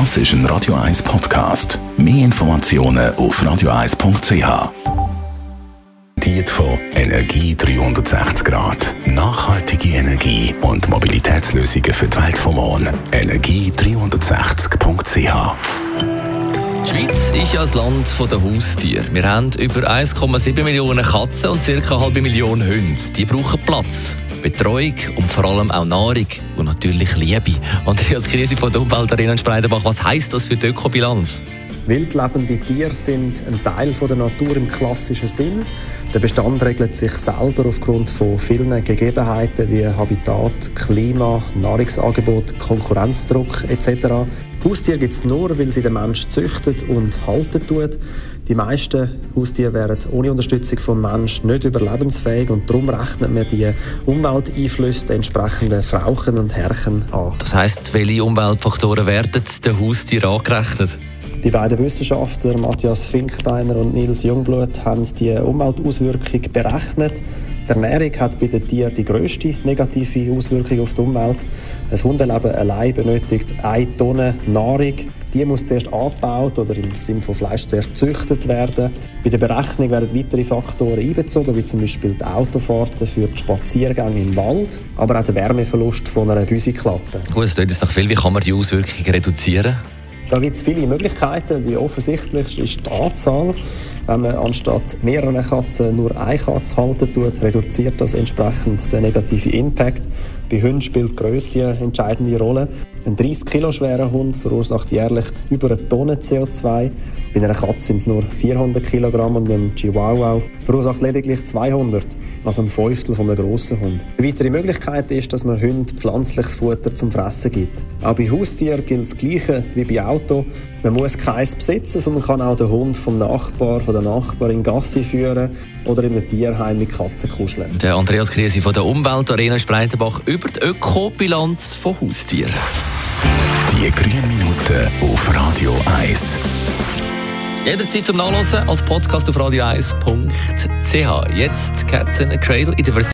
Das ist ein Radio 1 Podcast. Mehr Informationen auf radio1.ch. Diet von Energie 360 Grad. Nachhaltige Energie und Mobilitätslösungen für die Welt vom Morgen. Energie360.ch. Die Schweiz ist ja das Land der Haustiere. Wir haben über 1,7 Millionen Katzen und ca. eine halbe Million Hunde. Die brauchen Platz. Betreuung und vor allem auch Nahrung und natürlich Liebe. Andreas Krise von der in Spreidenbach, was heisst das für die Ökobilanz? Wildlebende Tiere sind ein Teil der Natur im klassischen Sinn. Der Bestand regelt sich selber aufgrund von vielen Gegebenheiten wie Habitat, Klima, Nahrungsangebot, Konkurrenzdruck etc. Haustiere gibt es nur, weil sie der Mensch züchtet und halten tut. Die meisten Haustiere wären ohne Unterstützung vom Menschen nicht überlebensfähig und darum rechnet man die Umwelteinflüsse der entsprechenden Frauchen und Herren an. Das heisst, welche Umweltfaktoren werden den Haustieren angerechnet? Die beiden Wissenschaftler Matthias Finkbeiner und Nils Jungblut haben die Umweltauswirkung berechnet. Die Ernährung hat bei den Tieren die grösste negative Auswirkung auf die Umwelt. Ein Hundeleben allein benötigt eine Tonne Nahrung. Die muss zuerst abgebaut oder im Sinne von Fleisch zuerst gezüchtet werden. Bei der Berechnung werden weitere Faktoren einbezogen, wie zum Beispiel die Autofahrten für die Spaziergänge im Wald, aber auch der Wärmeverlust von einer Büsiklappe. Gut, es jetzt noch viel. Wie kann man die Auswirkungen reduzieren? Da gibt es viele Möglichkeiten. Die offensichtlichste ist die Anzahl. Wenn man anstatt mehreren Katzen nur eine Katze halten tut, reduziert das entsprechend den negativen Impact. Bei Hunden spielt die Grösse eine entscheidende Rolle. Ein 30 Kilo schwerer Hund verursacht jährlich über eine Tonne CO2. Bei einer Katze sind es nur 400 Kilogramm und ein Chihuahua verursacht lediglich 200, also ein Fünftel von einem grossen Hund. Eine weitere Möglichkeit ist, dass man Hunden pflanzliches Futter zum Fressen gibt. Auch bei Haustieren gilt das Gleiche wie bei Auto. Man muss keins besitzen, sondern kann auch den Hund vom Nachbar, von der Nachbarin Gassi führen oder in einem Tierheim mit Katzen kuscheln. Der Andreas Krise von der Umweltarena Spreitenbach über die Ökobilanz von Haustieren. Die grünen Minuten auf Radio 1. Jederzeit zum Nachlesen als Podcast auf radio1.ch. Jetzt Cats in a Cradle in der Version.